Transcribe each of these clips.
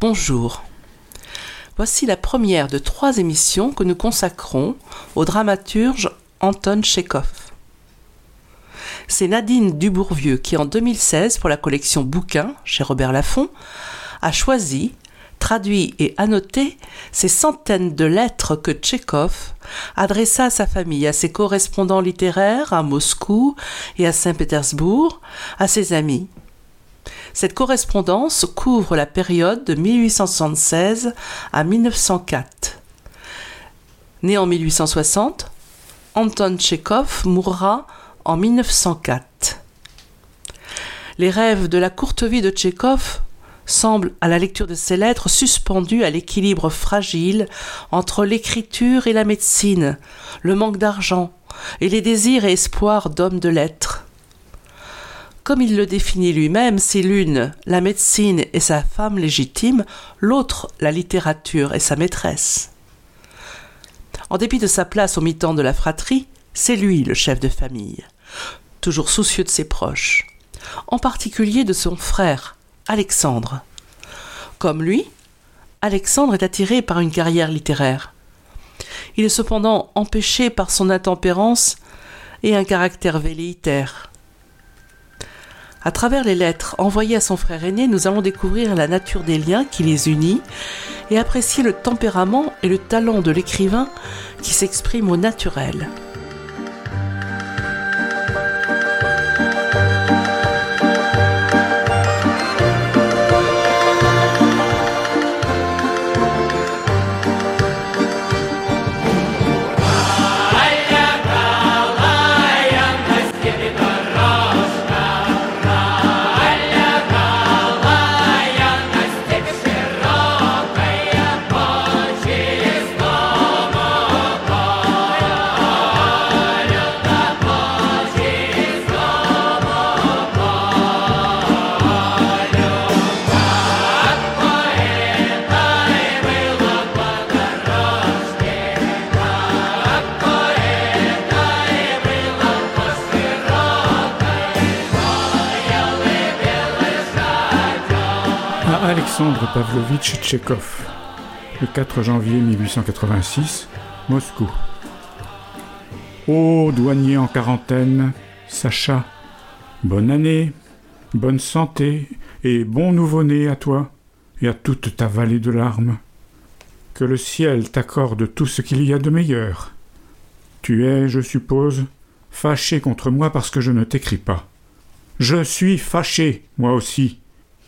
Bonjour. Voici la première de trois émissions que nous consacrons au dramaturge Anton Tchekhov. C'est Nadine Dubourvieux qui, en 2016, pour la collection Bouquins chez Robert Laffont, a choisi, traduit et annoté ces centaines de lettres que Tchekhov adressa à sa famille, à ses correspondants littéraires à Moscou et à Saint-Pétersbourg, à ses amis. Cette correspondance couvre la période de 1876 à 1904. Né en 1860, Anton Tchekhov mourra en 1904. Les rêves de la courte vie de Tchekhov semblent, à la lecture de ces lettres, suspendus à l'équilibre fragile entre l'écriture et la médecine, le manque d'argent et les désirs et espoirs d'hommes de lettres. Comme il le définit lui-même, c'est l'une la médecine et sa femme légitime, l'autre la littérature et sa maîtresse. En dépit de sa place au mi-temps de la fratrie, c'est lui le chef de famille, toujours soucieux de ses proches, en particulier de son frère, Alexandre. Comme lui, Alexandre est attiré par une carrière littéraire. Il est cependant empêché par son intempérance et un caractère velléitaire. À travers les lettres envoyées à son frère aîné, nous allons découvrir la nature des liens qui les unit et apprécier le tempérament et le talent de l'écrivain qui s'exprime au naturel. Le 4 janvier 1886, Moscou. Ô douanier en quarantaine, Sacha, bonne année, bonne santé et bon nouveau-né à toi et à toute ta vallée de larmes. Que le ciel t'accorde tout ce qu'il y a de meilleur. Tu es, je suppose, fâché contre moi parce que je ne t'écris pas. Je suis fâché, moi aussi,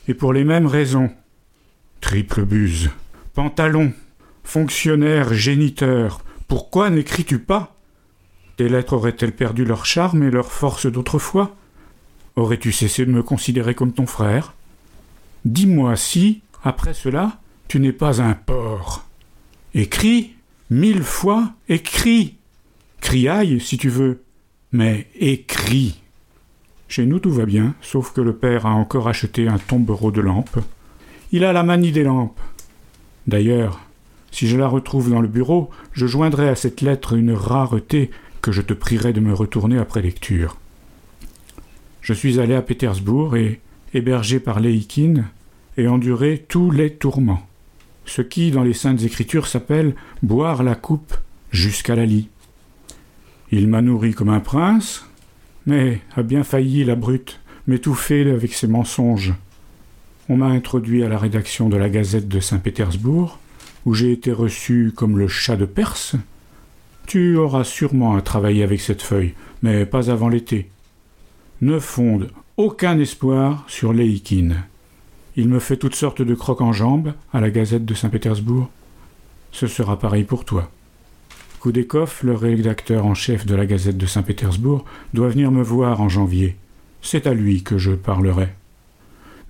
et pour les mêmes raisons. Triple buse. Pantalon. Fonctionnaire, géniteur. Pourquoi n'écris-tu pas? Tes lettres auraient-elles perdu leur charme et leur force d'autrefois? Aurais-tu cessé de me considérer comme ton frère? Dis-moi si, après cela, tu n'es pas un porc. Écris, mille fois, écris. Criaille, si tu veux, mais écris. Chez nous, tout va bien, sauf que le père a encore acheté un tombereau de lampes. Il a la manie des lampes. D'ailleurs, si je la retrouve dans le bureau, je joindrai à cette lettre une rareté que je te prierai de me retourner après lecture. Je suis allé à Pétersbourg et, hébergé par Léikine, ai enduré tous les tourments, ce qui, dans les saintes écritures, s'appelle boire la coupe jusqu'à la lie. Il m'a nourri comme un prince, mais a bien failli, la brute, m'étouffer avec ses mensonges. On m'a introduit à la rédaction de la Gazette de Saint-Pétersbourg, où j'ai été reçu comme le chat de Perse. Tu auras sûrement à travailler avec cette feuille, mais pas avant l'été. Ne fonde aucun espoir sur Léikine. Il me fait toutes sortes de crocs en jambes à la Gazette de Saint-Pétersbourg. Ce sera pareil pour toi. Koudekov, le rédacteur en chef de la Gazette de Saint-Pétersbourg, doit venir me voir en janvier. C'est à lui que je parlerai.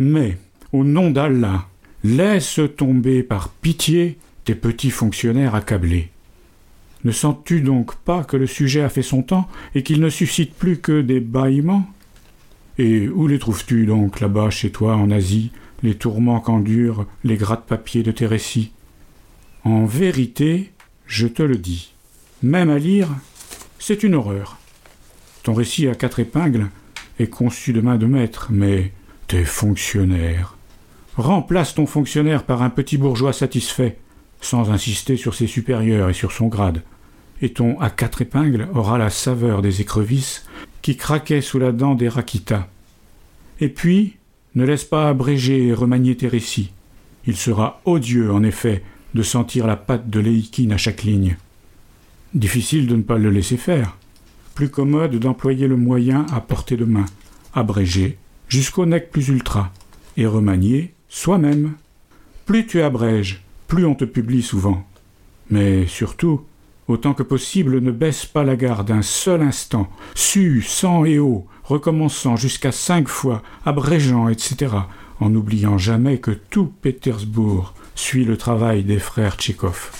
Mais, au nom d'Allah, laisse tomber par pitié tes petits fonctionnaires accablés. Ne sens-tu donc pas que le sujet a fait son temps et qu'il ne suscite plus que des bâillements? Et où les trouves-tu donc là-bas chez toi en Asie, les tourments qu'endurent les gratte-papier de tes récits? En vérité, je te le dis, même à lire, c'est une horreur. Ton récit à quatre épingles est conçu de main de maître, mais tes fonctionnaires. Remplace ton fonctionnaire par un petit bourgeois satisfait, sans insister sur ses supérieurs et sur son grade, et ton à quatre épingles aura la saveur des écrevisses qui craquaient sous la dent des raquitas. Et puis, ne laisse pas abréger et remanier tes récits. Il sera odieux, en effet, de sentir la patte de Léikine à chaque ligne. Difficile de ne pas le laisser faire. Plus commode d'employer le moyen à portée de main, abrégé, jusqu'au nec plus ultra, et remanier soi-même. Plus tu abrèges, plus on te publie souvent. Mais surtout, autant que possible, ne baisse pas la garde un seul instant, su, sang et eau, recommençant jusqu'à cinq fois, abrégeant, etc., en n'oubliant jamais que tout Pétersbourg suit le travail des frères Tchékov.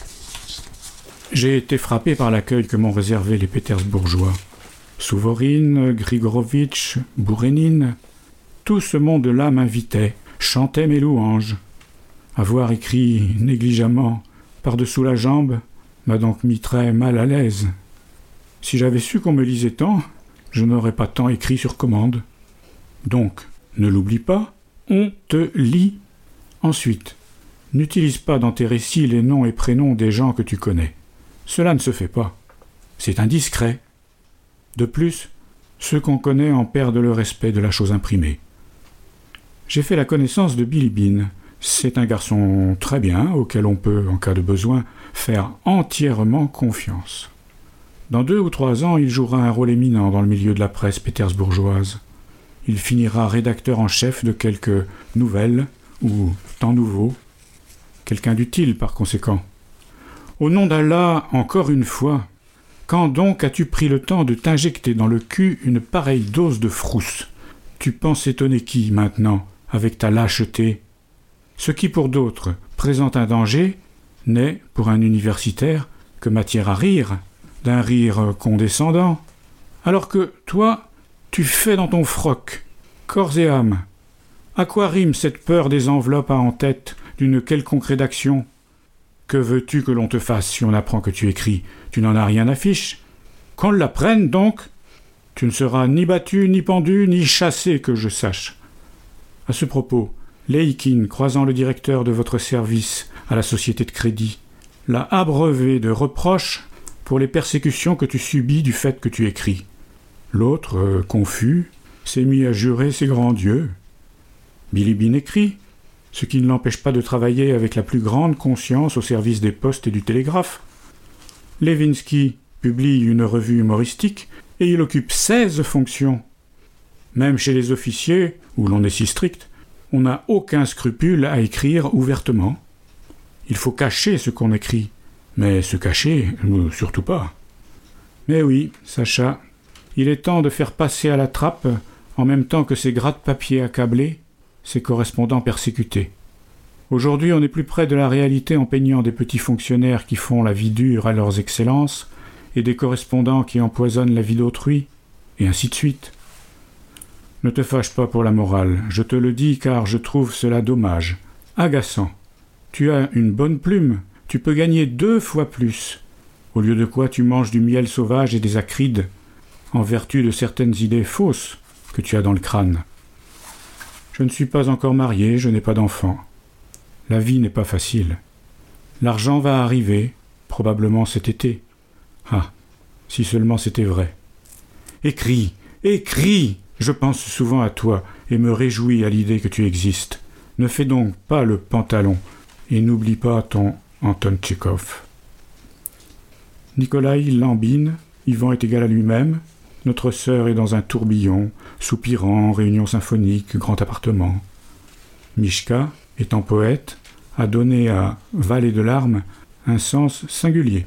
J'ai été frappé par l'accueil que m'ont réservé les Pétersbourgeois. Souvorine, Grigorovitch, Bourénine, tout ce monde-là m'invitait, chantait mes louanges. Avoir écrit négligemment par-dessous la jambe m'a donc mis très mal à l'aise. Si j'avais su qu'on me lisait tant, je n'aurais pas tant écrit sur commande. Donc, ne l'oublie pas, on te lit. Ensuite, n'utilise pas dans tes récits les noms et prénoms des gens que tu connais. Cela ne se fait pas. C'est indiscret. De plus, ceux qu'on connaît en perdent le respect de la chose imprimée. J'ai fait la connaissance de Billy Bean, c'est un garçon très bien auquel on peut, en cas de besoin, faire entièrement confiance. Dans deux ou trois ans, il jouera un rôle éminent dans le milieu de la presse pétersbourgeoise. Il finira rédacteur en chef de quelques nouvelles ou temps nouveaux, quelqu'un d'utile par conséquent. Au nom d'Allah, encore une fois, quand donc as-tu pris le temps de t'injecter dans le cul une pareille dose de frousse? Tu penses étonner qui maintenant, avec ta lâcheté ce qui pour d'autres présente un danger n'est, pour un universitaire, que matière à rire, d'un rire condescendant, alors que toi, tu fais dans ton froc, corps et âme. À quoi rime cette peur des enveloppes à en tête d'une quelconque rédaction? Que veux-tu que l'on te fasse si on apprend que tu écris? Tu n'en as rien à fiche. Qu'on l'apprenne donc Tu ne seras ni battu, ni pendu, ni chassé, que je sache. À ce propos, Leikin, croisant le directeur de votre service à la société de crédit, l'a abreuvé de reproches pour les persécutions que tu subis du fait que tu écris. L'autre, euh, confus, s'est mis à jurer ses grands dieux. Bilibin écrit, ce qui ne l'empêche pas de travailler avec la plus grande conscience au service des postes et du télégraphe. Levinsky publie une revue humoristique et il occupe seize fonctions. Même chez les officiers, où l'on est si strict, on n'a aucun scrupule à écrire ouvertement. Il faut cacher ce qu'on écrit, mais se cacher, surtout pas. Mais oui, Sacha, il est temps de faire passer à la trappe, en même temps que ces gratte-papier accablés, ces correspondants persécutés. Aujourd'hui, on est plus près de la réalité en peignant des petits fonctionnaires qui font la vie dure à leurs excellences, et des correspondants qui empoisonnent la vie d'autrui, et ainsi de suite. Ne te fâche pas pour la morale, je te le dis car je trouve cela dommage, agaçant. Tu as une bonne plume, tu peux gagner deux fois plus, au lieu de quoi tu manges du miel sauvage et des acrides, en vertu de certaines idées fausses que tu as dans le crâne. Je ne suis pas encore marié, je n'ai pas d'enfant. La vie n'est pas facile. L'argent va arriver, probablement cet été. Ah, si seulement c'était vrai. Écris, écris je pense souvent à toi et me réjouis à l'idée que tu existes. Ne fais donc pas le pantalon et n'oublie pas ton Anton Tchekhov. Nikolai lambine, Yvan est égal à lui-même, notre sœur est dans un tourbillon, soupirant, réunion symphonique, grand appartement. Mishka, étant poète, a donné à Vallée de larmes un sens singulier.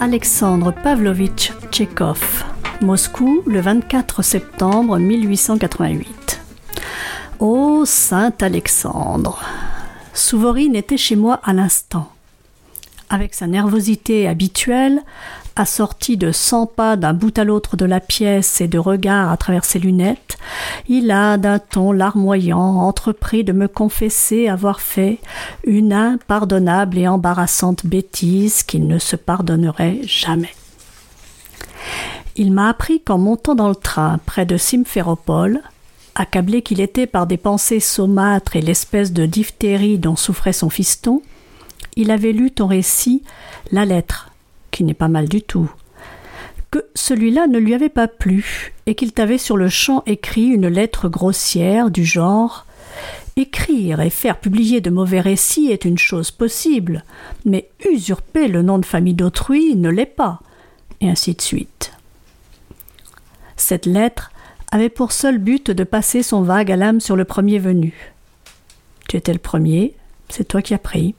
Alexandre Pavlovitch Tchekhov, Moscou, le 24 septembre 1888. Ô Saint Alexandre Souvorine était chez moi à l'instant. Avec sa nervosité habituelle, assorti de cent pas d'un bout à l'autre de la pièce et de regards à travers ses lunettes, il a, d'un ton larmoyant, entrepris de me confesser avoir fait une impardonnable et embarrassante bêtise qu'il ne se pardonnerait jamais. Il m'a appris qu'en montant dans le train près de Simferopol, accablé qu'il était par des pensées saumâtres et l'espèce de diphtérie dont souffrait son fiston, il avait lu ton récit La lettre qui n'est pas mal du tout, que celui-là ne lui avait pas plu, et qu'il t'avait sur le champ écrit une lettre grossière du genre Écrire et faire publier de mauvais récits est une chose possible, mais usurper le nom de famille d'autrui ne l'est pas, et ainsi de suite. Cette lettre avait pour seul but de passer son vague à l'âme sur le premier venu. Tu étais le premier, c'est toi qui as pris.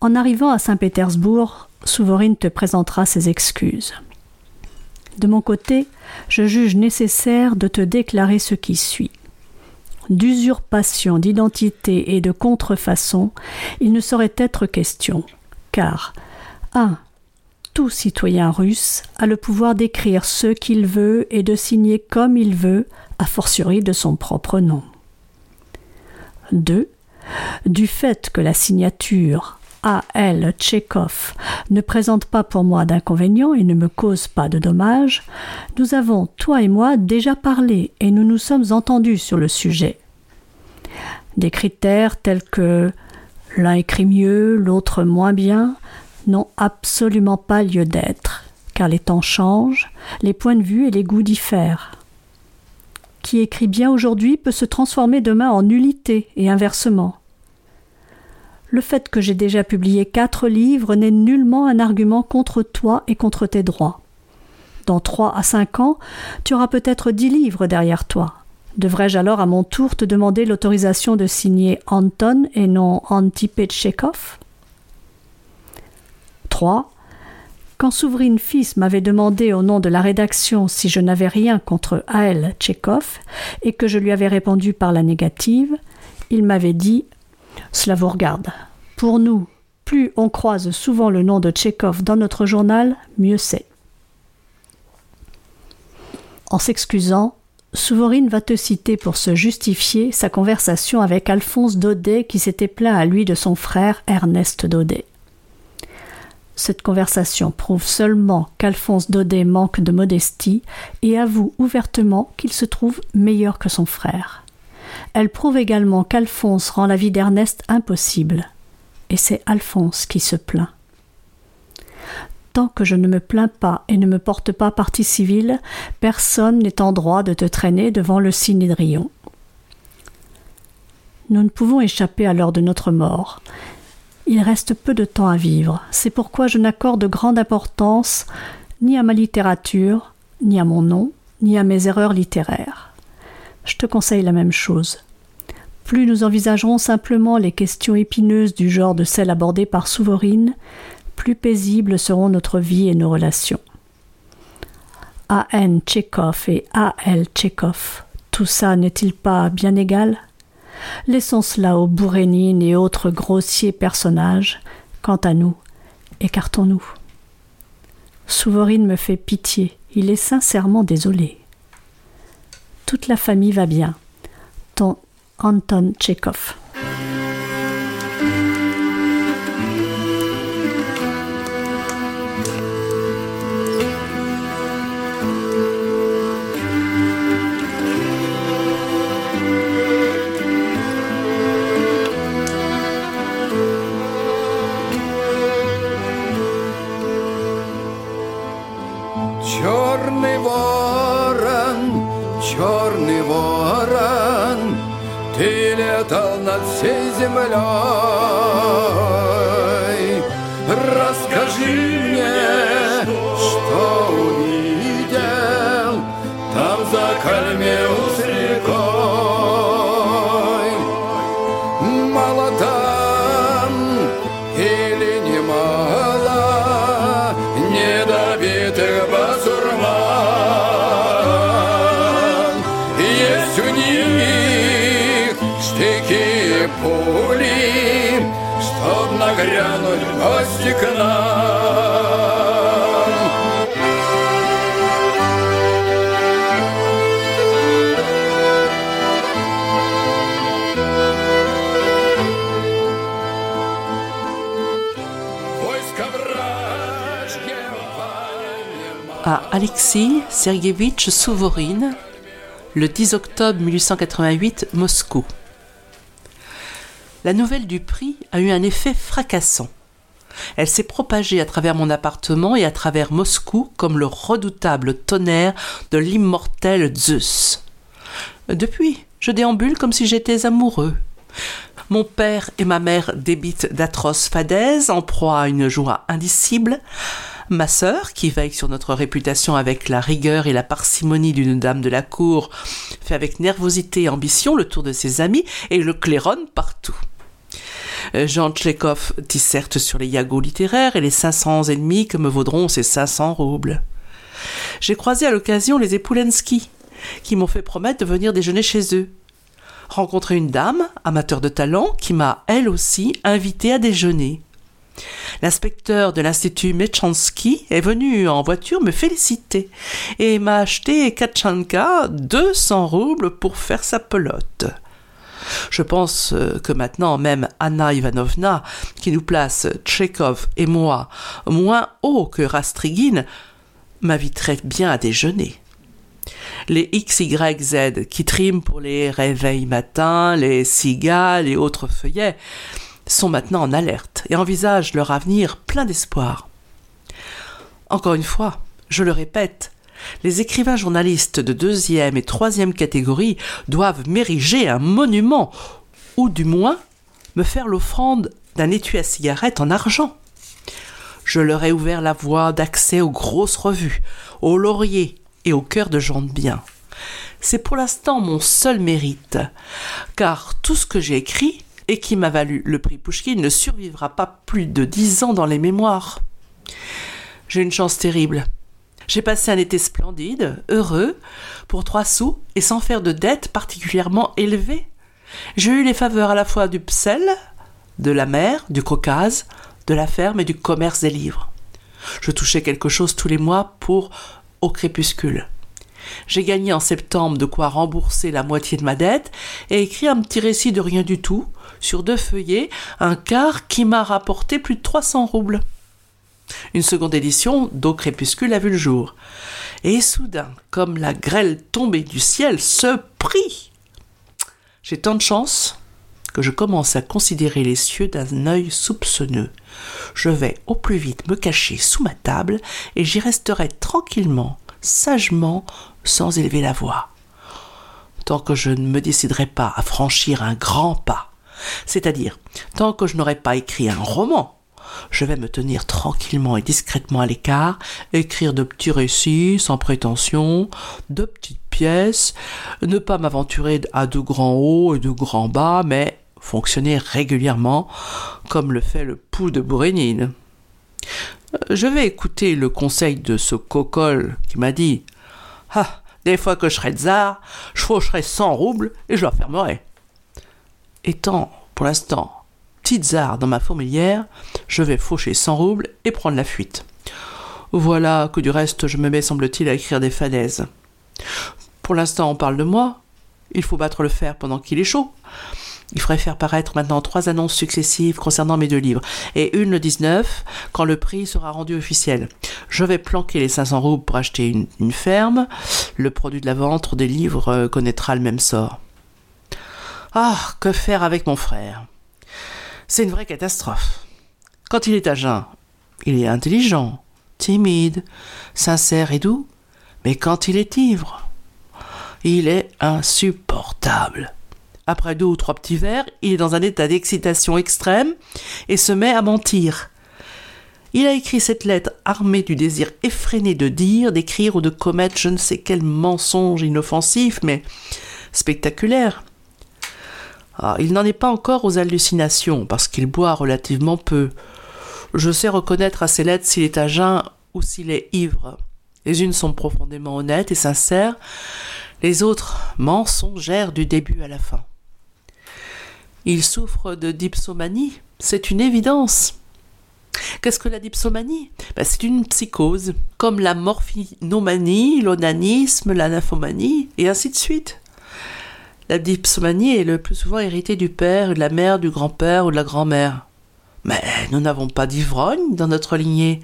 En arrivant à Saint-Pétersbourg, Souvorine te présentera ses excuses. De mon côté, je juge nécessaire de te déclarer ce qui suit. D'usurpation d'identité et de contrefaçon, il ne saurait être question, car 1. Tout citoyen russe a le pouvoir d'écrire ce qu'il veut et de signer comme il veut, a fortiori de son propre nom. 2. Du fait que la signature a. L. Tchekhov ne présente pas pour moi d'inconvénients et ne me cause pas de dommages, nous avons, toi et moi, déjà parlé et nous nous sommes entendus sur le sujet. Des critères tels que l'un écrit mieux, l'autre moins bien, n'ont absolument pas lieu d'être, car les temps changent, les points de vue et les goûts diffèrent. Qui écrit bien aujourd'hui peut se transformer demain en nullité et inversement. Le fait que j'ai déjà publié quatre livres n'est nullement un argument contre toi et contre tes droits. Dans trois à cinq ans, tu auras peut-être dix livres derrière toi. Devrais-je alors à mon tour te demander l'autorisation de signer Anton et non Antipé Tchekhov 3. Quand Souvrine Fils m'avait demandé au nom de la rédaction si je n'avais rien contre A.L. Tchekhov et que je lui avais répondu par la négative, il m'avait dit cela vous regarde. Pour nous, plus on croise souvent le nom de Tchekhov dans notre journal, mieux c'est. En s'excusant, Souvorine va te citer pour se justifier sa conversation avec Alphonse Daudet qui s'était plaint à lui de son frère Ernest Daudet. Cette conversation prouve seulement qu'Alphonse Daudet manque de modestie et avoue ouvertement qu'il se trouve meilleur que son frère. Elle prouve également qu'Alphonse rend la vie d'Ernest impossible. Et c'est Alphonse qui se plaint. Tant que je ne me plains pas et ne me porte pas partie civile, personne n'est en droit de te traîner devant le Sinédrion. Nous ne pouvons échapper à l'heure de notre mort. Il reste peu de temps à vivre. C'est pourquoi je n'accorde grande importance ni à ma littérature, ni à mon nom, ni à mes erreurs littéraires. Je te conseille la même chose. Plus nous envisagerons simplement les questions épineuses du genre de celles abordées par Souvorine, plus paisibles seront notre vie et nos relations. A.N. Tchekhov et A.L. Tchekhov, tout ça n'est-il pas bien égal? Laissons cela aux Bourénines et autres grossiers personnages. Quant à nous, écartons-nous. Souvorine me fait pitié, il est sincèrement désolé. Toute la famille va bien. Ton Anton Tchekhov. Черный ворон, черный ворон, Ты летал над всей землей. Расскажи мне, что увидел там за кальмео. Alexis Sergevitch Souvorine, le 10 octobre 1888, Moscou. La nouvelle du prix a eu un effet fracassant. Elle s'est propagée à travers mon appartement et à travers Moscou comme le redoutable tonnerre de l'immortel Zeus. Depuis, je déambule comme si j'étais amoureux. Mon père et ma mère débitent d'atroces fadaises en proie à une joie indicible. Ma sœur, qui veille sur notre réputation avec la rigueur et la parcimonie d'une dame de la cour, fait avec nervosité et ambition le tour de ses amis et le claironne partout. Jean Tchekhov disserte sur les yagos littéraires et les 500 ennemis que me vaudront ces 500 roubles. J'ai croisé à l'occasion les Epulensky, qui m'ont fait promettre de venir déjeuner chez eux. Rencontré une dame, amateur de talent, qui m'a, elle aussi, invité à déjeuner. L'inspecteur de l'Institut Mechansky est venu en voiture me féliciter et m'a acheté Katchanka 200 roubles pour faire sa pelote. Je pense que maintenant même Anna Ivanovna, qui nous place Tchekhov et moi moins haut que Rastrigine, m'inviterait bien à déjeuner. Les XYZ qui triment pour les réveils matins, les cigales et autres feuillets sont maintenant en alerte et envisagent leur avenir plein d'espoir. Encore une fois, je le répète, les écrivains journalistes de deuxième et troisième catégorie doivent m'ériger un monument, ou du moins me faire l'offrande d'un étui à cigarette en argent. Je leur ai ouvert la voie d'accès aux grosses revues, aux lauriers et au cœur de gens de bien. C'est pour l'instant mon seul mérite, car tout ce que j'ai écrit et qui m'a valu le prix Pouchkine ne survivra pas plus de dix ans dans les mémoires. J'ai une chance terrible. J'ai passé un été splendide, heureux, pour trois sous et sans faire de dettes particulièrement élevées. J'ai eu les faveurs à la fois du Psel, de la mer, du Caucase, de la ferme et du commerce des livres. Je touchais quelque chose tous les mois pour au crépuscule. J'ai gagné en septembre de quoi rembourser la moitié de ma dette et écrit un petit récit de rien du tout, sur deux feuillets, un quart qui m'a rapporté plus de 300 roubles. Une seconde édition d'Au crépuscule a vu le jour. Et soudain, comme la grêle tombée du ciel, ce prix J'ai tant de chance que je commence à considérer les cieux d'un œil soupçonneux. Je vais au plus vite me cacher sous ma table et j'y resterai tranquillement, sagement, sans élever la voix. Tant que je ne me déciderai pas à franchir un grand pas, c'est-à-dire tant que je n'aurai pas écrit un roman, je vais me tenir tranquillement et discrètement à l'écart, écrire de petits récits sans prétention, de petites pièces, ne pas m'aventurer à de grands hauts et de grands bas, mais fonctionner régulièrement comme le fait le pouls de Bourrénine. Je vais écouter le conseil de ce cocol qui m'a dit Ah, des fois que je serai tsar, je faucherai 100 roubles et je fermerai. Étant, pour l'instant, tsar dans ma fourmilière, je vais faucher 100 roubles et prendre la fuite. Voilà que du reste je me mets, semble-t-il, à écrire des falaises. Pour l'instant, on parle de moi. Il faut battre le fer pendant qu'il est chaud. Il faudrait faire paraître maintenant trois annonces successives concernant mes deux livres, et une le 19, quand le prix sera rendu officiel. Je vais planquer les 500 roubles pour acheter une, une ferme. Le produit de la vente des livres euh, connaîtra le même sort. Ah, que faire avec mon frère? C'est une vraie catastrophe. Quand il est à jeun, il est intelligent, timide, sincère et doux, mais quand il est ivre, il est insupportable. Après deux ou trois petits verres, il est dans un état d'excitation extrême et se met à mentir. Il a écrit cette lettre armée du désir effréné de dire, d'écrire ou de commettre je ne sais quel mensonge inoffensif, mais spectaculaire. Ah, il n'en est pas encore aux hallucinations, parce qu'il boit relativement peu. Je sais reconnaître à ses lettres s'il est à jeun ou s'il est ivre. Les unes sont profondément honnêtes et sincères, les autres mensongères du début à la fin. Il souffre de dipsomanie, c'est une évidence. Qu'est-ce que la dipsomanie? Ben, C'est une psychose, comme la morphinomanie, l'onanisme, la nymphomanie, et ainsi de suite. La dipsomanie est le plus souvent héritée du père, de la mère, du grand-père ou de la grand-mère. Mais nous n'avons pas d'ivrogne dans notre lignée.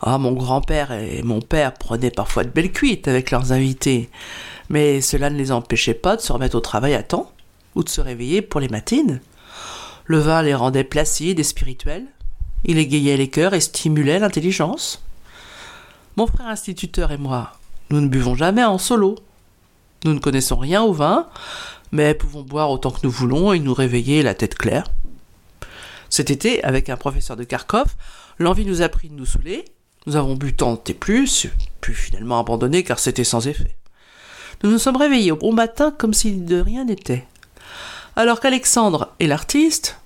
Ah, mon grand-père et mon père prenaient parfois de belles cuites avec leurs invités, mais cela ne les empêchait pas de se remettre au travail à temps ou de se réveiller pour les matines. Le vin les rendait placides et spirituels. Il égayait les cœurs et stimulait l'intelligence. Mon frère instituteur et moi, nous ne buvons jamais en solo. Nous ne connaissons rien au vin, mais pouvons boire autant que nous voulons et nous réveiller la tête claire. Cet été, avec un professeur de Kharkov, l'envie nous a pris de nous saouler, nous avons bu tant et plus, puis finalement abandonné car c'était sans effet. Nous nous sommes réveillés au bon matin comme si de rien n'était. Alors qu'Alexandre et l'artiste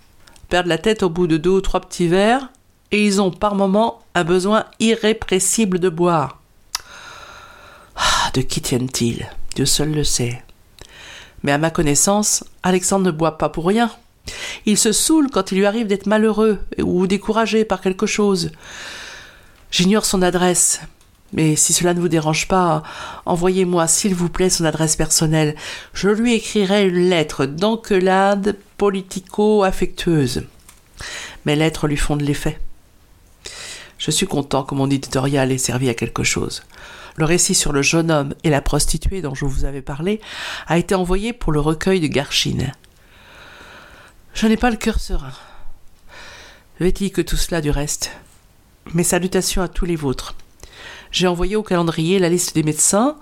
perdent la tête au bout de deux ou trois petits verres, et ils ont par moments un besoin irrépressible de boire. Ah, de qui tiennent-ils? Dieu seul le sait. Mais à ma connaissance, Alexandre ne boit pas pour rien. Il se saoule quand il lui arrive d'être malheureux ou découragé par quelque chose. J'ignore son adresse. Mais si cela ne vous dérange pas, envoyez-moi s'il vous plaît son adresse personnelle. Je lui écrirai une lettre d'enquelade politico-affectueuse. Mes lettres lui font de l'effet. Je suis content que mon éditorial ait servi à quelque chose. Le récit sur le jeune homme et la prostituée dont je vous avais parlé a été envoyé pour le recueil de Garchine. Je n'ai pas le cœur serein. Vêtis que tout cela du reste? Mes salutations à tous les vôtres. J'ai envoyé au calendrier la liste des médecins.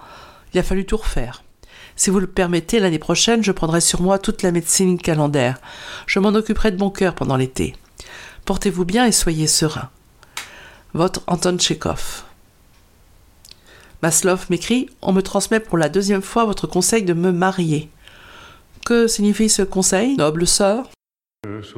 Il a fallu tout refaire. Si vous le permettez, l'année prochaine, je prendrai sur moi toute la médecine calendaire. Je m'en occuperai de mon cœur pendant l'été. Portez-vous bien et soyez serein. Votre Anton Tchekhov. Maslov m'écrit On me transmet pour la deuxième fois votre conseil de me marier. Que signifie ce conseil, noble sœur как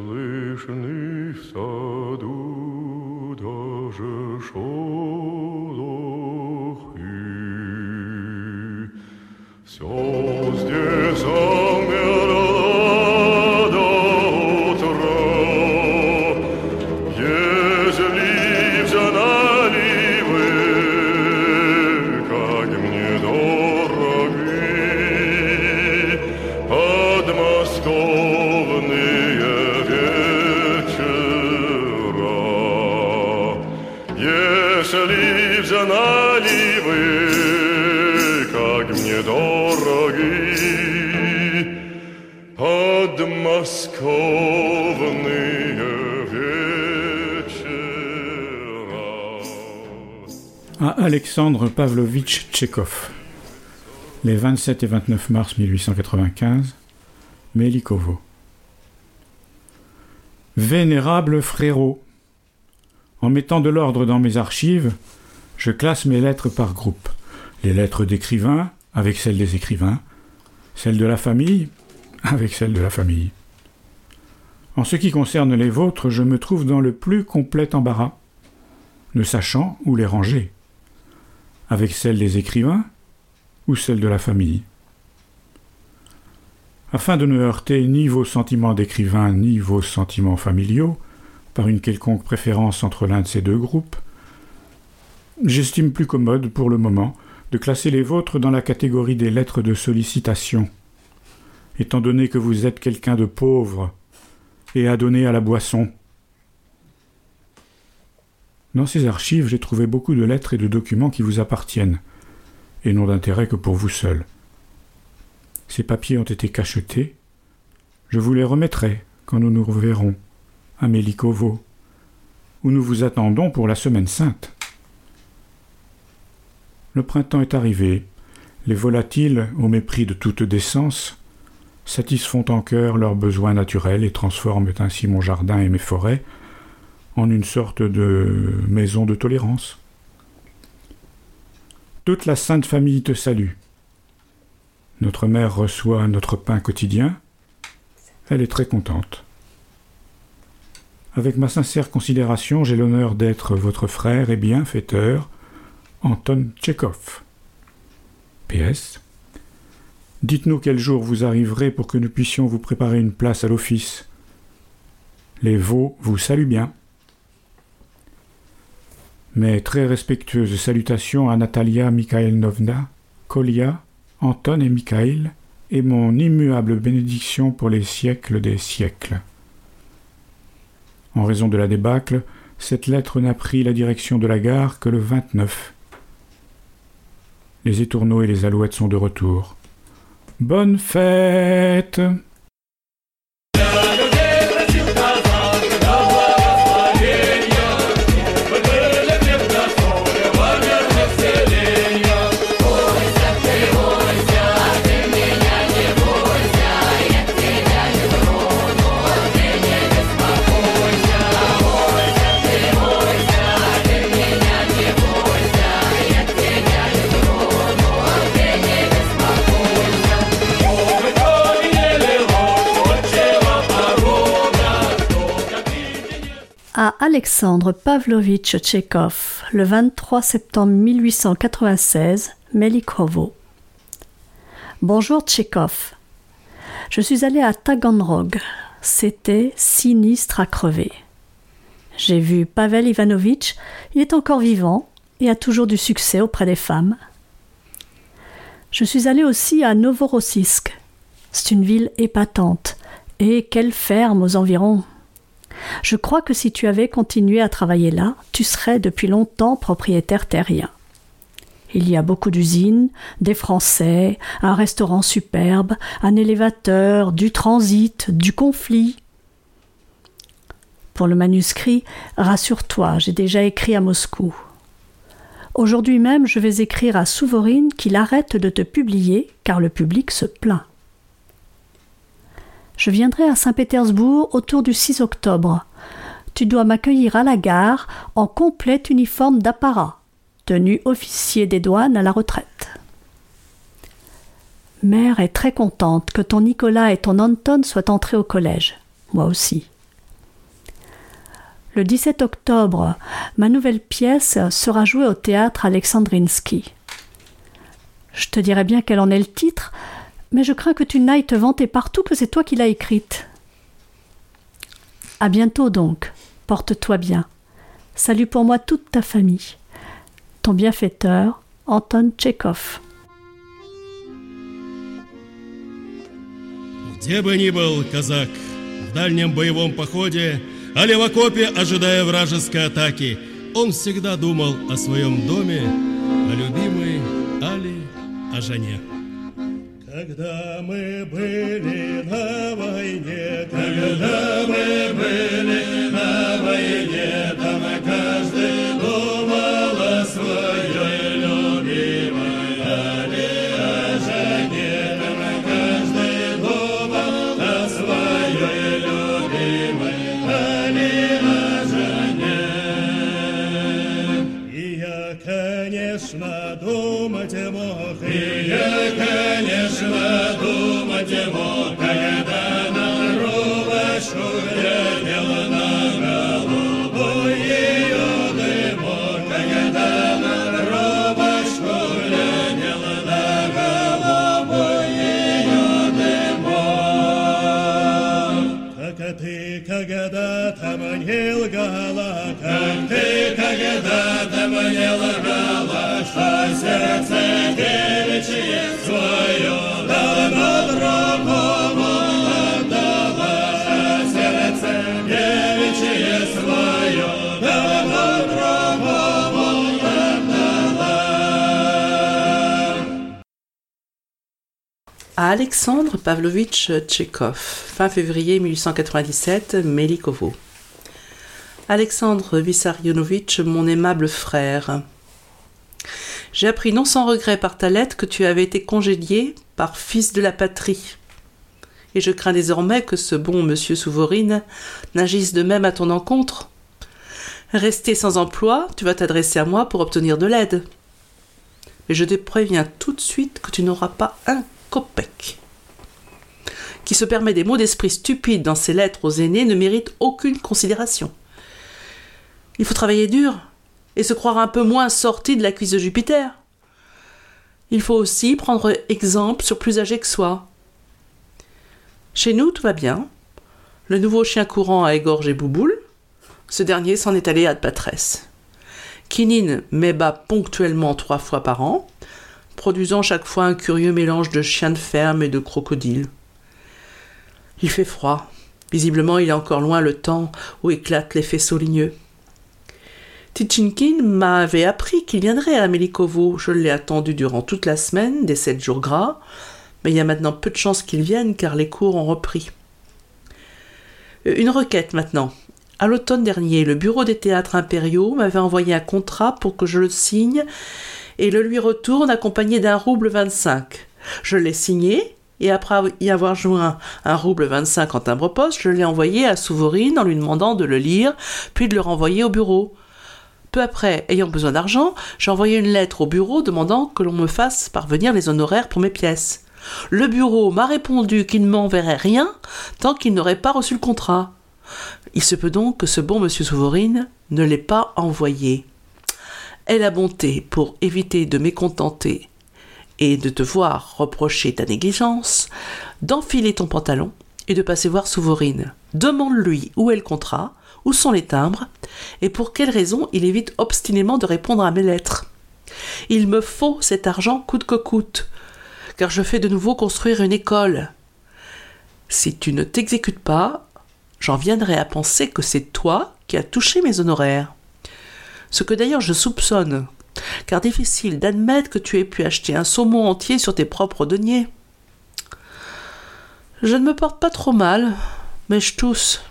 мне À Alexandre Pavlovitch Tchekhov, les 27 et 29 mars 1895, Melikovo. Vénérable frérot, en mettant de l'ordre dans mes archives, je classe mes lettres par groupe. Les lettres d'écrivains avec celles des écrivains, celles de la famille avec celles de la famille. En ce qui concerne les vôtres, je me trouve dans le plus complet embarras, ne sachant où les ranger avec celle des écrivains ou celle de la famille? Afin de ne heurter ni vos sentiments d'écrivain ni vos sentiments familiaux par une quelconque préférence entre l'un de ces deux groupes, j'estime plus commode pour le moment de classer les vôtres dans la catégorie des lettres de sollicitation, étant donné que vous êtes quelqu'un de pauvre et adonné à la boisson dans ces archives, j'ai trouvé beaucoup de lettres et de documents qui vous appartiennent, et n'ont d'intérêt que pour vous seul. Ces papiers ont été cachetés. Je vous les remettrai quand nous nous reverrons, à Melikovo, où nous vous attendons pour la semaine sainte. Le printemps est arrivé. Les volatiles, au mépris de toute décence, satisfont en cœur leurs besoins naturels et transforment ainsi mon jardin et mes forêts en une sorte de maison de tolérance. Toute la Sainte Famille te salue. Notre mère reçoit notre pain quotidien. Elle est très contente. Avec ma sincère considération, j'ai l'honneur d'être votre frère et bienfaiteur, Anton Tchekhov. PS. Dites-nous quel jour vous arriverez pour que nous puissions vous préparer une place à l'office. Les veaux vous saluent bien. Mes très respectueuses salutations à Natalia Mikhailnovna, Kolia, Anton et Mikhail, et mon immuable bénédiction pour les siècles des siècles. En raison de la débâcle, cette lettre n'a pris la direction de la gare que le 29. Les étourneaux et les alouettes sont de retour. Bonne fête Alexandre Pavlovitch Tchekhov le 23 septembre 1896, Melikovo. Bonjour Tchekhov. Je suis allé à Taganrog. C'était sinistre à crever. J'ai vu Pavel Ivanovitch, il est encore vivant et a toujours du succès auprès des femmes. Je suis allé aussi à Novorossiysk. C'est une ville épatante. Et quelle ferme aux environs je crois que si tu avais continué à travailler là, tu serais depuis longtemps propriétaire terrien. Il y a beaucoup d'usines, des Français, un restaurant superbe, un élévateur, du transit, du conflit. Pour le manuscrit, rassure-toi, j'ai déjà écrit à Moscou. Aujourd'hui même, je vais écrire à Souvorine qu'il arrête de te publier car le public se plaint. Je viendrai à Saint-Pétersbourg autour du 6 octobre. Tu dois m'accueillir à la gare en complet uniforme d'apparat, tenue officier des douanes à la retraite. Mère est très contente que ton Nicolas et ton Anton soient entrés au collège. Moi aussi. Le 17 octobre, ma nouvelle pièce sera jouée au théâtre Alexandrinsky. Je te dirai bien quel en est le titre, mais je crains que tu n'ailles te vanter partout que c'est toi qui l'as écrite. À bientôt donc. Porte-toi bien. Salut pour moi toute ta famille. Ton bienfaiteur, Anton Tchekhov. Где бы ни был казак, в дальнем боевом походе, али в окопе, ожидая вражеской атаки, он всегда думал о своем доме, о любимой Али, о жене. Когда мы были на войне, когда мы были на войне, там каждый думал мне лгала, как ты когда-то мне лгала, что сердце девичье свое давно другому отдала, что сердце девичье свое давно другому отдала. À Alexandre Pavlovitch Tchekhov, fin février 1897, Melikovo. Alexandre Vissarionovitch, mon aimable frère. J'ai appris non sans regret par ta lettre que tu avais été congédié par fils de la patrie. Et je crains désormais que ce bon monsieur Souvorine n'agisse de même à ton encontre. Resté sans emploi, tu vas t'adresser à moi pour obtenir de l'aide. Mais je te préviens tout de suite que tu n'auras pas un copec. Qui se permet des mots d'esprit stupides dans ses lettres aux aînés ne mérite aucune considération. Il faut travailler dur et se croire un peu moins sorti de la cuisse de Jupiter. Il faut aussi prendre exemple sur plus âgés que soi. Chez nous, tout va bien. Le nouveau chien courant a égorgé Bouboule. Ce dernier s'en est allé à de patresse. Kinine m'ébat ponctuellement trois fois par an, produisant chaque fois un curieux mélange de chien de ferme et de crocodile. Il fait froid. Visiblement, il est encore loin le temps où éclatent les faisceaux ligneux. Tichinkin m'avait appris qu'il viendrait à Melikovo. Je l'ai attendu durant toute la semaine, des sept jours gras, mais il y a maintenant peu de chances qu'il vienne car les cours ont repris. Une requête maintenant. À l'automne dernier, le bureau des théâtres impériaux m'avait envoyé un contrat pour que je le signe et le lui retourne accompagné d'un rouble 25. Je l'ai signé et après y avoir joint un rouble 25 en timbre-poste, je l'ai envoyé à Souvorine en lui demandant de le lire puis de le renvoyer au bureau. Peu après, ayant besoin d'argent, j'ai envoyé une lettre au bureau demandant que l'on me fasse parvenir les honoraires pour mes pièces. Le bureau m'a répondu qu'il ne m'enverrait rien tant qu'il n'aurait pas reçu le contrat. Il se peut donc que ce bon monsieur Souvorine ne l'ait pas envoyé. Aie la bonté, pour éviter de mécontenter et de te voir reprocher ta négligence, d'enfiler ton pantalon et de passer voir Souvorine. Demande-lui où est le contrat, où sont les timbres, et pour quelle raison il évite obstinément de répondre à mes lettres? Il me faut cet argent coûte que coûte, car je fais de nouveau construire une école. Si tu ne t'exécutes pas, j'en viendrai à penser que c'est toi qui as touché mes honoraires. Ce que d'ailleurs je soupçonne, car difficile d'admettre que tu aies pu acheter un saumon entier sur tes propres deniers. Je ne me porte pas trop mal, mais je tousse.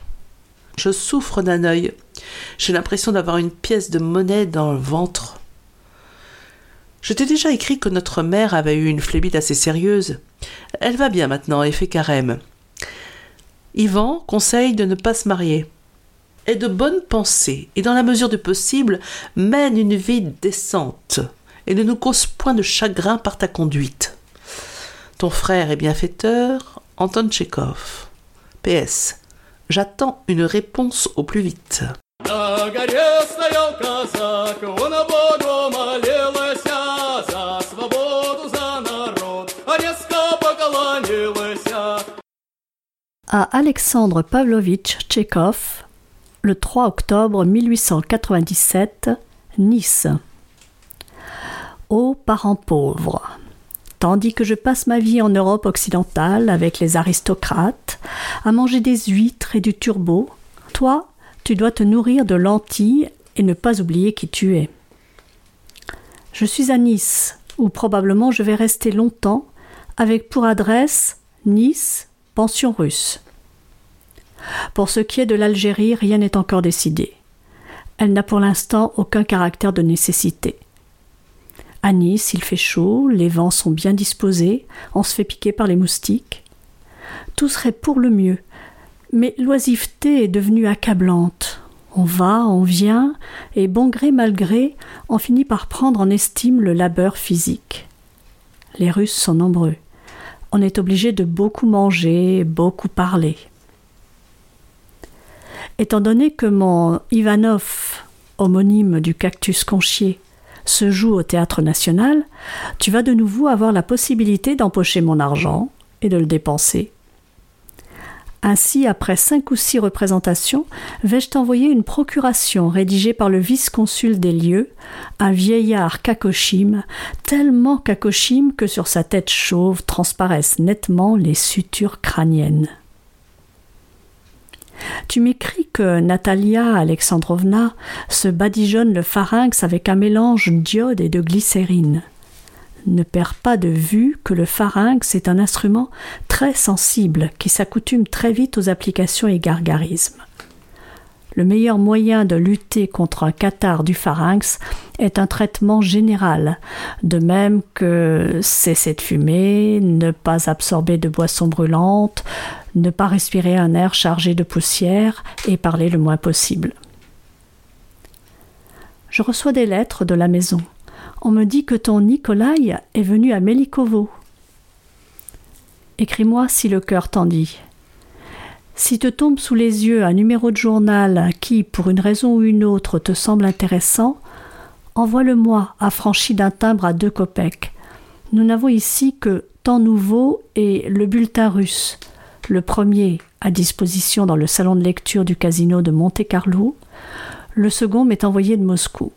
Je souffre d'un œil. J'ai l'impression d'avoir une pièce de monnaie dans le ventre. Je t'ai déjà écrit que notre mère avait eu une phlébite assez sérieuse. Elle va bien maintenant et fait carême. Yvan conseille de ne pas se marier. Est de bonne pensée et dans la mesure du possible mène une vie décente et ne nous cause point de chagrin par ta conduite. Ton frère est bienfaiteur, Anton Tchekhov. PS. J'attends une réponse au plus vite. À Alexandre Pavlovitch Tchekhov, le 3 octobre 1897, Nice. Ô parents pauvres, tandis que je passe ma vie en Europe occidentale avec les aristocrates, à manger des huîtres et du turbo, toi, tu dois te nourrir de lentilles et ne pas oublier qui tu es. Je suis à Nice, où probablement je vais rester longtemps avec pour adresse Nice, pension russe. Pour ce qui est de l'Algérie, rien n'est encore décidé. Elle n'a pour l'instant aucun caractère de nécessité. À Nice, il fait chaud, les vents sont bien disposés, on se fait piquer par les moustiques. Tout serait pour le mieux, mais l'oisiveté est devenue accablante. On va, on vient, et bon gré mal gré, on finit par prendre en estime le labeur physique. Les Russes sont nombreux. On est obligé de beaucoup manger, beaucoup parler. Étant donné que mon Ivanov, homonyme du cactus conchier, se joue au théâtre national, tu vas de nouveau avoir la possibilité d'empocher mon argent et de le dépenser. Ainsi, après cinq ou six représentations, vais-je t'envoyer une procuration rédigée par le vice-consul des lieux, un vieillard cacochime, tellement cacochime que sur sa tête chauve transparaissent nettement les sutures crâniennes. Tu m'écris que Natalia Alexandrovna se badigeonne le pharynx avec un mélange d'iode et de glycérine. Ne perds pas de vue que le pharynx est un instrument très sensible qui s'accoutume très vite aux applications et gargarismes. Le meilleur moyen de lutter contre un cathare du pharynx est un traitement général, de même que cesser de fumer, ne pas absorber de boissons brûlantes, ne pas respirer un air chargé de poussière et parler le moins possible. Je reçois des lettres de la maison. On me dit que ton Nikolai est venu à Melikovo. Écris-moi si le cœur t'en dit. Si te tombe sous les yeux un numéro de journal qui, pour une raison ou une autre, te semble intéressant, envoie-le-moi affranchi d'un timbre à deux kopecks. Nous n'avons ici que Temps Nouveau et le bulletin russe le premier à disposition dans le salon de lecture du casino de Monte-Carlo, le second m'est envoyé de Moscou.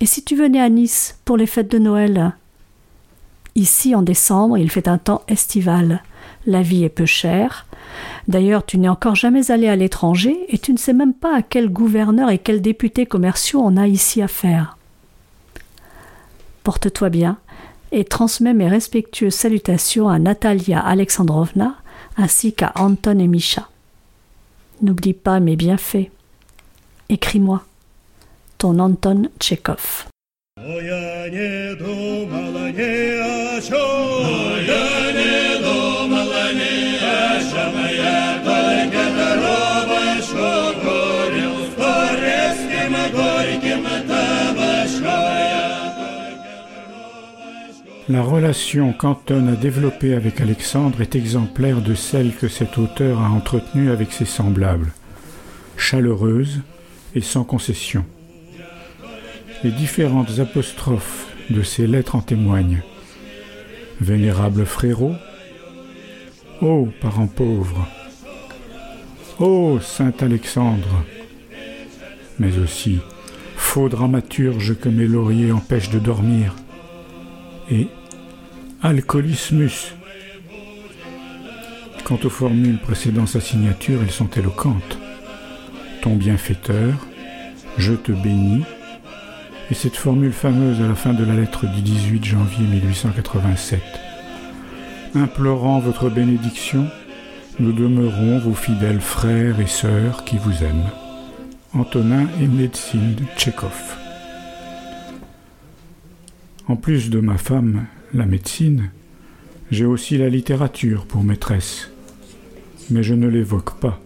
Et si tu venais à Nice pour les fêtes de Noël? Ici, en décembre, il fait un temps estival. La vie est peu chère. D'ailleurs, tu n'es encore jamais allé à l'étranger et tu ne sais même pas à quel gouverneur et quels députés commerciaux on a ici affaire. Porte-toi bien et transmets mes respectueuses salutations à Natalia Alexandrovna ainsi qu'à Anton et Misha. N'oublie pas mes bienfaits. Écris-moi. Ton Anton Tchekhov. La relation qu'Anton a développée avec Alexandre est exemplaire de celle que cet auteur a entretenue avec ses semblables, chaleureuse et sans concession. Les différentes apostrophes de ces lettres en témoignent. Vénérable frérot, Ô parent pauvre, Ô Saint Alexandre, mais aussi Faux dramaturge que mes lauriers empêchent de dormir, et alcoolismus. Quant aux formules précédant sa signature, elles sont éloquentes. Ton bienfaiteur, je te bénis, et cette formule fameuse à la fin de la lettre du 18 janvier 1887. Implorant votre bénédiction, nous demeurons vos fidèles frères et sœurs qui vous aiment. Antonin et Médecine Tchekhov. En plus de ma femme, la médecine, j'ai aussi la littérature pour maîtresse. Mais je ne l'évoque pas,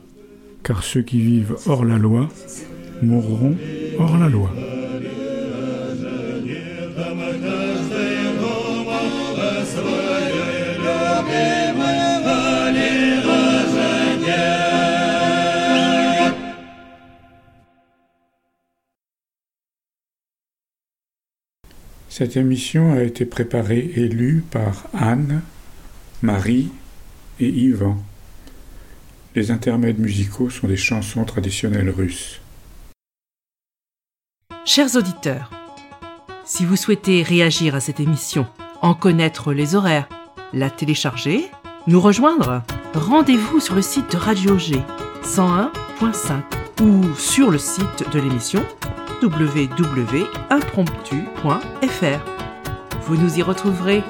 car ceux qui vivent hors la loi mourront hors la loi. Cette émission a été préparée et lue par Anne, Marie et Yvan. Les intermèdes musicaux sont des chansons traditionnelles russes. Chers auditeurs, si vous souhaitez réagir à cette émission, en connaître les horaires, la télécharger, nous rejoindre, rendez-vous sur le site de Radio G 101.5 ou sur le site de l'émission www.impromptu.fr. Vous nous y retrouverez